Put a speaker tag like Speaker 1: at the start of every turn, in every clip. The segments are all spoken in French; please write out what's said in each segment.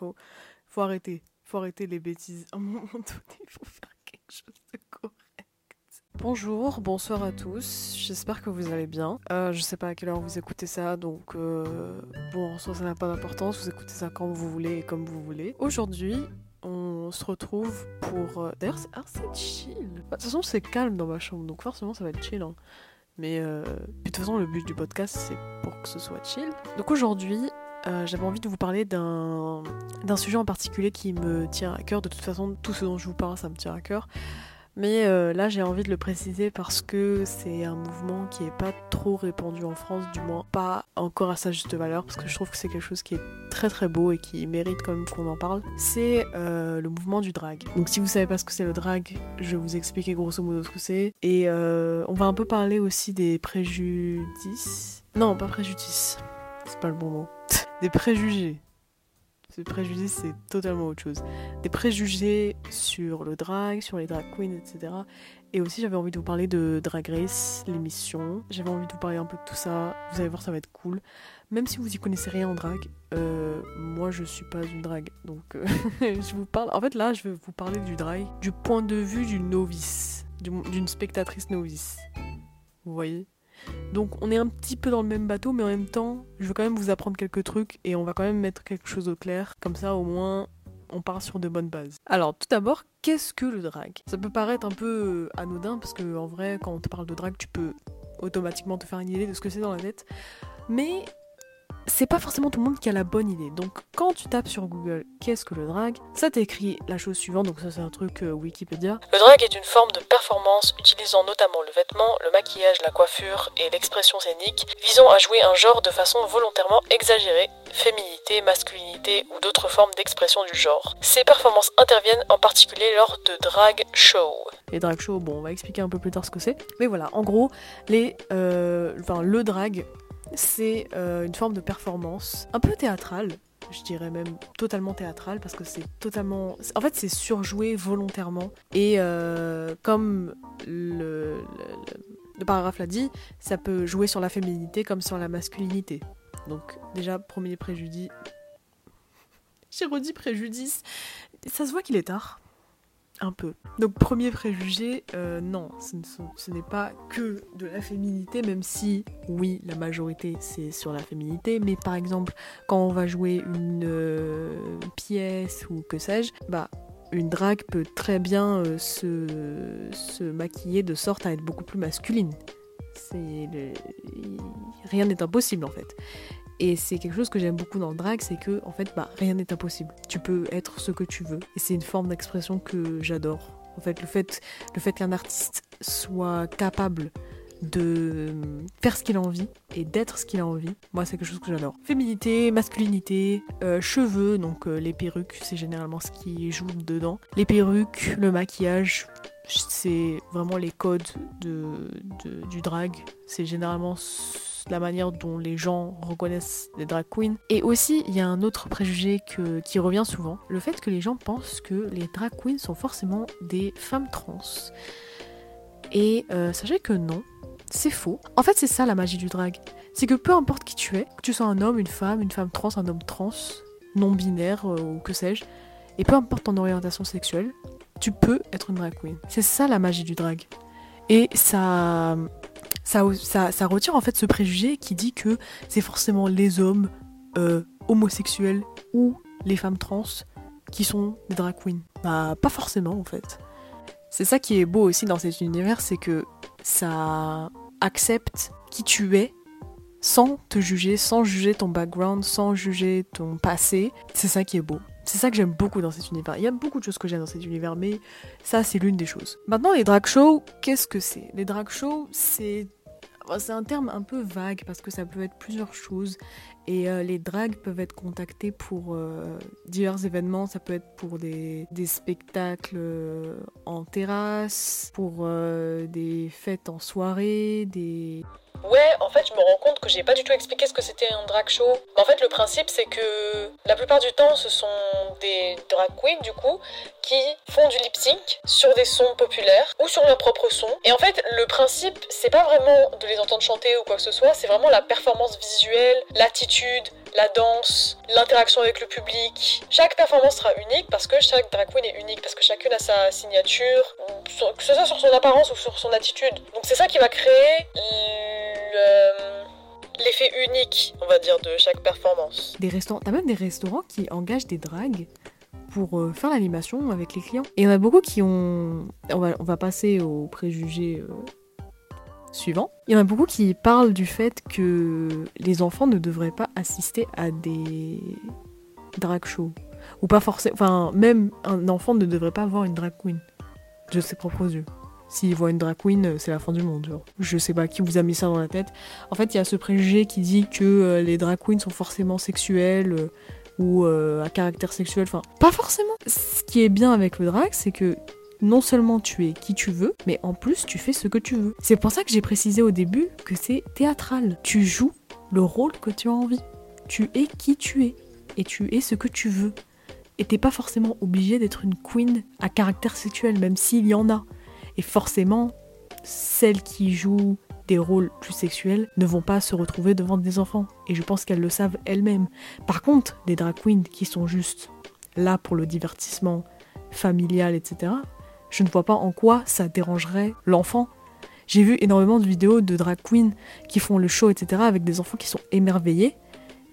Speaker 1: faut, faut arrêter. Faut arrêter les bêtises. Faut faire quelque chose de correct. Bonjour, bonsoir à tous. J'espère que vous allez bien. Euh, je sais pas à quelle heure vous écoutez ça, donc euh, bon, en ça n'a pas d'importance. Vous écoutez ça quand vous voulez et comme vous voulez. Aujourd'hui, on se retrouve pour. euh, D'ailleurs, c'est ah, c'est chill. Bah, De toute façon, c'est calme dans ma chambre, donc forcément, ça va être chill. hein. Mais de toute façon, le but du podcast, c'est pour que ce soit chill. Donc aujourd'hui, euh, j'avais envie de vous parler d'un sujet en particulier qui me tient à cœur. De toute façon, tout ce dont je vous parle, ça me tient à cœur. Mais euh, là, j'ai envie de le préciser parce que c'est un mouvement qui est pas trop répandu en France, du moins pas encore à sa juste valeur, parce que je trouve que c'est quelque chose qui est très très beau et qui mérite quand même qu'on en parle. C'est euh, le mouvement du drag. Donc si vous savez pas ce que c'est le drag, je vais vous expliquer grosso modo ce que c'est. Et euh, on va un peu parler aussi des préjudices. Non, pas préjudices. C'est pas le bon mot. des préjugés. Ce préjugé, c'est totalement autre chose. Des préjugés sur le drag, sur les drag queens, etc. Et aussi, j'avais envie de vous parler de Drag Race, l'émission. J'avais envie de vous parler un peu de tout ça. Vous allez voir, ça va être cool. Même si vous y connaissez rien en drag, euh, moi je suis pas une drag. Donc euh, je vous parle. En fait, là, je vais vous parler du drag du point de vue d'une novice, du- d'une spectatrice novice. Vous voyez? Donc on est un petit peu dans le même bateau, mais en même temps, je veux quand même vous apprendre quelques trucs et on va quand même mettre quelque chose au clair. Comme ça, au moins, on part sur de bonnes bases. Alors, tout d'abord, qu'est-ce que le drag? Ça peut paraître un peu euh, anodin parce que en vrai, quand on te parle de drag, tu peux automatiquement te faire une idée de ce que c'est dans la tête. Mais c'est pas forcément tout le monde qui a la bonne idée. Donc, quand tu tapes sur Google qu'est-ce que le drag, ça t'écrit la chose suivante. Donc, ça, c'est un truc euh, Wikipédia. Le drag est une forme de performance utilisant notamment le vêtement, le maquillage, la coiffure et l'expression scénique, visant à jouer un genre de façon volontairement exagérée, féminité, masculinité ou d'autres formes d'expression du genre. Ces performances interviennent en particulier lors de drag shows. Les drag shows, bon, on va expliquer un peu plus tard ce que c'est. Mais voilà, en gros, les, euh, enfin, le drag, c'est euh, une forme de performance un peu théâtrale. Je dirais même totalement théâtrale parce que c'est totalement. En fait, c'est surjoué volontairement. Et euh, comme le, le- paragraphe l'a dit, ça peut jouer sur la féminité comme sur la masculinité. Donc, déjà, premier préjudice. J'ai redit préjudice. Ça se voit qu'il est tard. Donc premier préjugé, euh, non, ce n'est pas que de la féminité, même si oui, la majorité c'est sur la féminité, mais par exemple quand on va jouer une euh, pièce ou que sais-je, bah une drague peut très bien euh, se, maquiller de sorte à être beaucoup plus masculine. Rien n'est impossible en fait. Et c'est quelque chose que j'aime beaucoup dans le drag, c'est que en fait, bah, rien n'est impossible. Tu peux être ce que tu veux. Et c'est une forme d'expression que j'adore. En fait, le fait, qu'un artiste soit capable de faire ce qu'il a envie et d'être ce qu'il a envie, moi c'est quelque chose que j'adore. Féminité, masculinité, euh, cheveux, donc euh, les perruques, c'est généralement ce qui joue dedans. Les perruques, le maquillage, c'est vraiment les codes de, de- du drag. C'est généralement la manière dont les gens reconnaissent les drag queens. Et aussi, il y a un autre préjugé qui revient souvent, le fait que les gens pensent que les drag queens sont forcément des femmes trans. Et euh, sachez que non, c'est faux. En fait, c'est ça la magie du drag. C'est que peu importe qui tu es, que tu sois un homme, une femme, une femme trans, un homme trans, non binaire euh, ou que sais-je, et peu importe ton orientation sexuelle, tu peux être une drag queen. C'est ça la magie du drag. Et ça, ça, ça, retire en fait ce préjugé qui dit que c'est forcément les hommes euh, homosexuels ou les femmes trans qui sont des drag queens. Bah, pas forcément en fait. C'est ça qui est beau aussi dans cet univers, c'est que ça accepte qui tu es sans te juger, sans juger ton background, sans juger ton passé. C'est ça qui est beau. C'est ça que j'aime beaucoup dans cet univers. Il y a beaucoup de choses que j'aime dans cet univers, mais ça, c'est l'une des choses. Maintenant, les drag shows, qu'est-ce que c'est? Les drag shows, c'est C'est un terme un peu vague parce que ça peut être plusieurs choses et euh, les drags peuvent être contactés pour euh, divers événements. Ça peut être pour des, spectacles euh, en terrasse, pour des fêtes en soirée, des...
Speaker 2: Ouais, en fait, je me rends compte que j'ai pas du tout expliqué ce que c'était un drag show. En fait, le principe, c'est que la plupart du temps, ce sont des drag queens, du coup, qui font du lip sync sur des sons populaires ou sur leur propre son. Et en fait, le principe, c'est pas vraiment de les entendre chanter ou quoi que ce soit, c'est vraiment la performance visuelle, l'attitude, la danse, l'interaction avec le public. Chaque performance sera unique parce que chaque drag queen est unique, parce que chacune a sa signature, que ce soit sur son apparence ou sur son attitude. Donc c'est ça qui va créer l'effet unique, on va dire, de chaque performance.
Speaker 1: Des restaurants, t'as même des restaurants qui engagent des drags pour euh, faire l'animation avec les clients. Et il y en a beaucoup qui ont... On va, passer aux préjugés euh, suivants. Il y en a beaucoup qui parlent du fait que les enfants ne devraient pas assister à des drag shows. Ou pas forcément... Enfin, même un enfant ne devrait pas voir une drag queen de ses propres yeux. S'il voit une drag queen, euh, c'est la fin du monde. Je sais pas qui vous a mis ça dans la tête. En fait, il y a ce préjugé qui dit que euh, les drag queens sont forcément sexuelles euh, ou à caractère sexuel. Enfin, pas forcément. Ce qui est bien avec le drag, c'est que non seulement tu es qui tu veux, mais en plus tu fais ce que tu veux. C'est pour ça que j'ai précisé au début que c'est théâtral. Tu joues le rôle que tu as envie. Tu es qui tu es. Et tu es ce que tu veux. Et t'es pas forcément obligé d'être une queen à caractère sexuel, même s'il y en a. Et forcément, celles qui jouent des rôles plus sexuels ne vont pas se retrouver devant des enfants. Et je pense qu'elles le savent elles-mêmes. Par contre, des drag queens qui sont juste là pour le divertissement familial, etc., je ne vois pas en quoi ça dérangerait l'enfant. J'ai vu énormément de vidéos de drag queens qui font le show, etc., avec des enfants qui sont émerveillés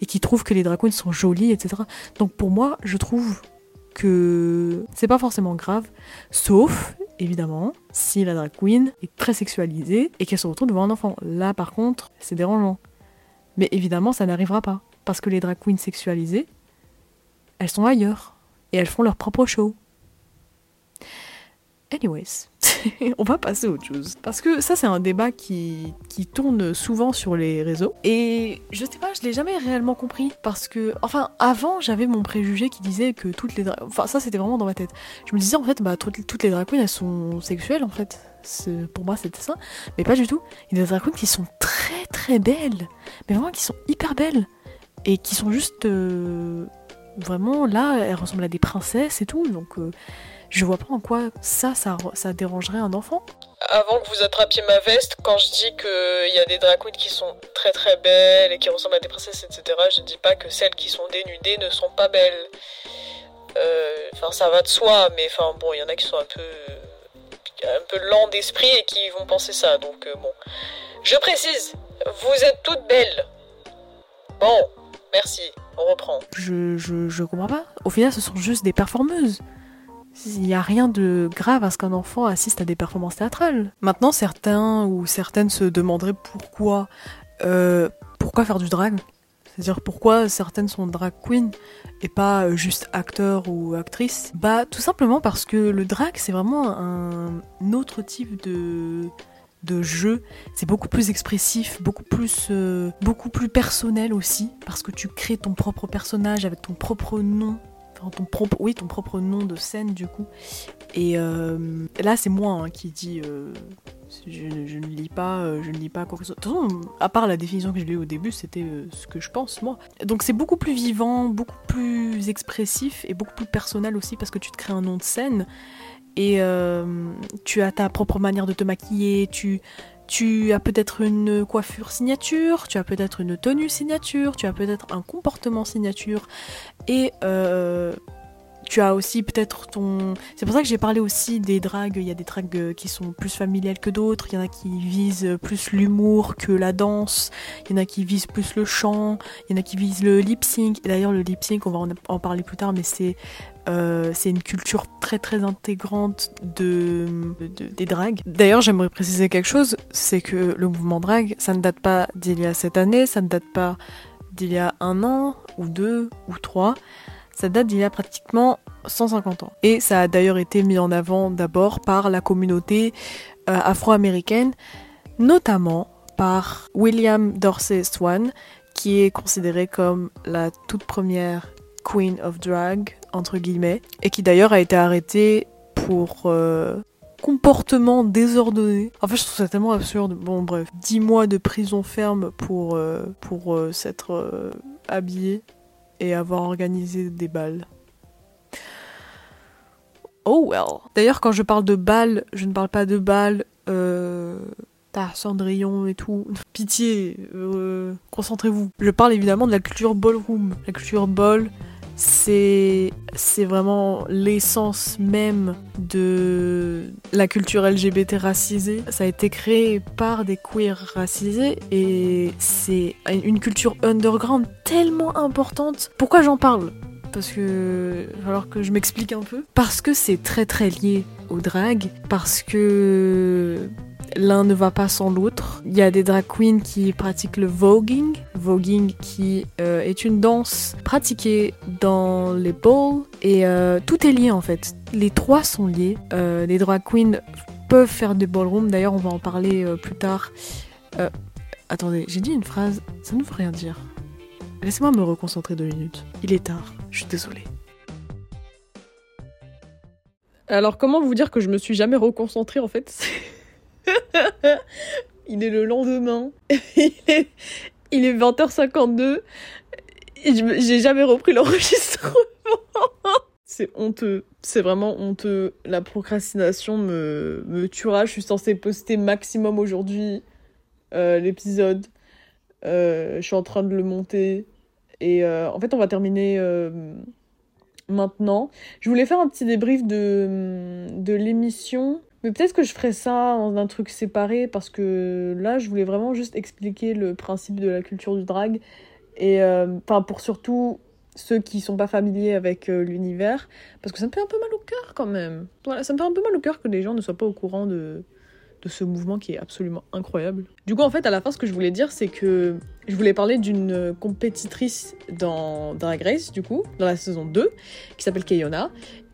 Speaker 1: et qui trouvent que les drag queens sont jolies, etc. Donc pour moi, je trouve que c'est pas forcément grave, sauf évidemment si la drag queen est très sexualisée et qu'elle se retrouve devant un enfant. Là par contre, c'est dérangeant. Mais évidemment, ça n'arrivera pas parce que les drag queens sexualisées, elles sont ailleurs et elles font leur propre show. Anyways, on va passer à autre chose. Parce que ça, c'est un débat qui, tourne souvent sur les réseaux. Et je sais pas, je l'ai jamais réellement compris. Parce que, enfin, avant, j'avais mon préjugé qui disait que toutes les. Enfin, ça, c'était vraiment dans ma tête. Je me disais, en fait, bah, toutes, les drag elles sont sexuelles, en fait. Pour moi, c'était ça. Mais pas du tout. Il y a des drag qui sont très, très belles. Mais vraiment, qui sont hyper belles. Et qui sont juste. Euh, vraiment, là, elles ressemblent à des princesses et tout. Donc. Euh, je vois pas en quoi ça, ça, ça dérangerait un enfant.
Speaker 2: Avant que vous attrapiez ma veste, quand je dis qu'il y a des drag queens qui sont très très belles et qui ressemblent à des princesses, etc., je dis pas que celles qui sont dénudées ne sont pas belles. Euh, enfin, ça va de soi, mais enfin, bon, il y en a qui sont un peu, un peu lents d'esprit et qui vont penser ça, donc euh, bon. Je précise, vous êtes toutes belles. Bon, merci, on reprend.
Speaker 1: Je, je, je comprends pas. Au final, ce sont juste des performeuses. Il n'y a rien de grave à ce qu'un enfant assiste à des performances théâtrales. Maintenant, certains ou certaines se demanderaient pourquoi, euh, pourquoi faire du drag? C'est-à-dire pourquoi certaines sont drag queen et pas juste acteur ou actrice. Bah tout simplement parce que le drag c'est vraiment un autre type de de jeu, c'est beaucoup plus expressif, beaucoup plus euh, beaucoup plus personnel aussi parce que tu crées ton propre personnage avec ton propre nom ton oui, ton propre nom de scène du coup. Et euh, là, c'est moi hein, qui dis, euh, je, ne lis pas, euh, je ne lis pas quoi que ce soit. De toute façon, à part la définition que je l'ai au début, c'était ce que je pense moi. Donc c'est beaucoup plus vivant, beaucoup plus expressif et beaucoup plus personnel aussi parce que tu te crées un nom de scène et tu as ta propre manière de te maquiller, tu tu as peut-être une coiffure signature, tu as peut-être une tenue signature, tu as peut-être un comportement signature et euh, tu as aussi peut-être ton. C'est pour ça que j'ai parlé aussi des dragues. Il y a des dragues qui sont plus familiales que d'autres. Il y en a qui visent plus l'humour que la danse. Il y en a qui visent plus le chant. Il y en a qui visent le lip sync. D'ailleurs, le lip sync, on va en, parler plus tard, mais c'est euh, c'est une culture très très intégrante de, des dragues. D'ailleurs, j'aimerais préciser quelque chose, c'est que le mouvement drag, ça ne date pas d'il y a cette année, ça ne date pas d'il y a un an ou deux ou trois. Ça date d'il y a pratiquement 150 ans. Et ça a d'ailleurs été mis en avant d'abord par la communauté euh, afro-américaine, notamment par William Dorsey Swan, qui est considéré comme la toute première Queen of Drag, entre guillemets, et qui d'ailleurs a été arrêté pour, euh, comportement désordonné. En fait, je trouve ça tellement absurde. Bon, bref, 10 mois de prison ferme pour, euh, pour s'être habillé et avoir organisé des balles. Oh well. D'ailleurs, quand je parle de balles, je ne parle pas de balles. Euh, Cendrillon et tout. Pitié, euh, concentrez-vous. Je parle évidemment de la culture ballroom. La culture ball, c'est vraiment l'essence même de la culture LGBT racisée. Ça a été créé par des queers racisés et c'est une culture underground tellement importante. Pourquoi j'en parle? Parce que il va falloir que je m'explique un peu. Parce que c'est très très lié au drag, parce que l'un ne va pas sans l'autre. Il y a des drag queens qui pratiquent le voguing, voguing qui euh, est une danse pratiquée dans les balls et euh, tout est lié en fait. Les trois sont liés. Euh, les drag queens peuvent faire des ballrooms, d'ailleurs on va en parler plus tard. attendez, j'ai dit une phrase, ça ne veut rien dire. Laissez-moi me reconcentrer deux minutes. Il est tard, je suis désolée. Alors comment vous dire que je me suis jamais reconcentrée en fait? il est le lendemain. il, est, 20h52. J'ai jamais repris l'enregistrement. C'est honteux. C'est vraiment honteux. La procrastination me, me tuera. Je suis censée poster maximum aujourd'hui euh, l'épisode. Euh, je suis en train de le monter. Et euh, en fait, on va terminer maintenant. Je voulais faire un petit débrief de, de l'émission mais peut-être que je ferais ça dans un truc séparé parce que là, je voulais vraiment juste expliquer le principe de la culture du drag. Et euh, enfin, pour surtout ceux qui sont pas familiers avec euh, l'univers, parce que ça me fait un peu mal au cœur quand même. Voilà, ça me fait un peu mal au cœur que les gens ne soient pas au courant de, de ce mouvement qui est absolument incroyable. Du coup, en fait, à la fin, ce que je voulais dire, c'est que je voulais parler d'une compétitrice dans Drag Race, du coup, dans la saison 2, qui s'appelle Kayona,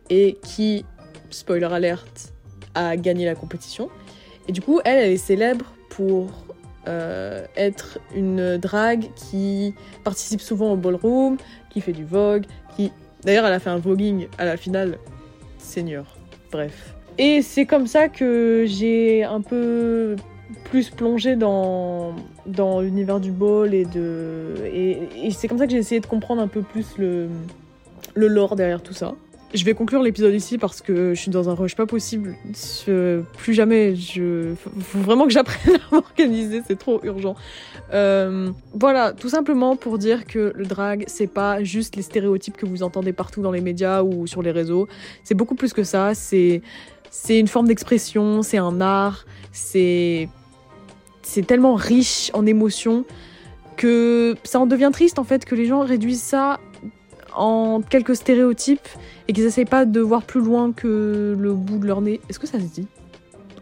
Speaker 1: et qui, spoiler alert, a gagné la compétition. Et du coup, elle, elle est célèbre pour euh, être une drague qui participe souvent au ballroom, qui fait du vogue, qui... D'ailleurs, elle a fait un voguing à la finale. Seigneur. Bref. Et c'est comme ça que j'ai un peu plus plongé dans, dans l'univers du ball et de... Et c'est comme ça que j'ai essayé de comprendre un peu plus le, le lore derrière tout ça. Je vais conclure l'épisode ici parce que je suis dans un rush pas possible. plus jamais, je faut vraiment que j'apprenne à m'organiser, c'est trop urgent. Euh, voilà, tout simplement pour dire que le drag, c'est pas juste les stéréotypes que vous entendez partout dans les médias ou sur les réseaux. C'est beaucoup plus que ça. C'est c'est une forme d'expression, c'est un art, c'est c'est tellement riche en émotions que ça en devient triste en fait que les gens réduisent ça en quelques stéréotypes et qu'ils essayent pas de voir plus loin que le bout de leur nez. Est-ce que ça se dit?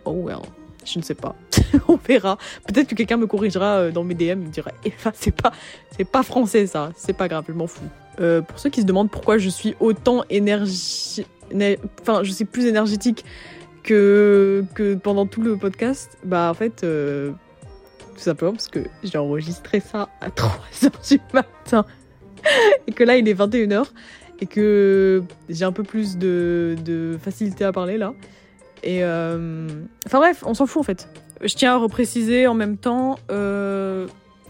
Speaker 1: Oh well. Je ne sais pas. On verra. Peut-être que quelqu'un me corrigera euh, dans mes DM, me dira Eva, c'est pas, c'est pas français ça. C'est pas grave, je m'en fous. Euh, pour ceux qui se demandent pourquoi je suis autant énergie, enfin, je suis plus énergétique que que pendant tout le podcast, bah en fait, euh, tout simplement parce que j'ai enregistré ça à 3h du matin et que là il est 21h et que j'ai un peu plus de, facilité à parler là. Et euh... enfin bref, on s'en fout en fait. Je tiens à repréciser en même temps, euh...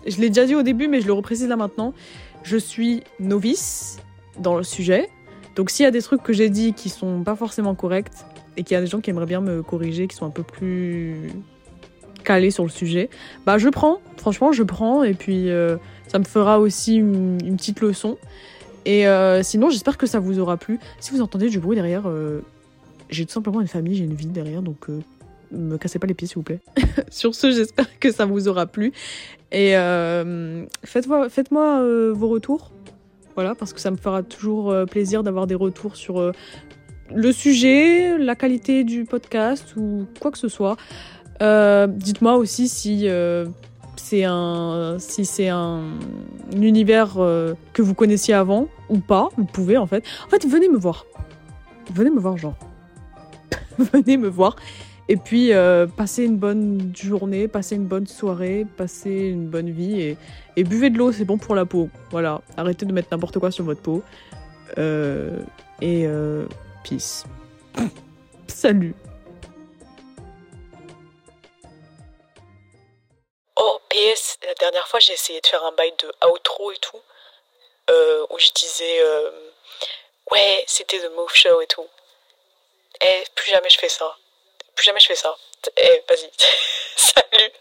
Speaker 1: je l'ai déjà dit au début, mais je le reprécise là maintenant. Je suis novice dans le sujet, donc s'il y a des trucs que j'ai dit qui sont pas forcément corrects et qu'il y a des gens qui aimeraient bien me corriger, qui sont un peu plus calés sur le sujet, bah je prends. Franchement, je prends et puis euh, ça me fera aussi une, petite leçon. Et euh, sinon, j'espère que ça vous aura plu. Si vous entendez du bruit derrière, euh, j'ai tout simplement une famille, j'ai une vie derrière, donc me cassez pas les pieds s'il vous plaît. Sur ce, j'espère que ça vous aura plu. Et faites-moi faites vos retours. Voilà, parce que ça me fera toujours plaisir d'avoir des retours sur le sujet, la qualité du podcast ou quoi que ce soit. Dites-moi aussi si c'est un, si c'est un, univers euh, que vous connaissiez avant ou pas, vous pouvez en fait. En fait, venez me voir. Venez me voir, genre. venez me voir. Et puis, euh, passez une bonne journée, passez une bonne soirée, passez une bonne vie et, buvez de l'eau, c'est bon pour la peau. Voilà, arrêtez de mettre n'importe quoi sur votre peau. Euh, et peace. Salut. Dernière fois, j'ai essayé de faire un bail de outro et tout, euh, où je disais euh, ouais, c'était The Move Show et tout. Et plus jamais je fais ça. Plus jamais je fais ça. Et vas-y. Salut.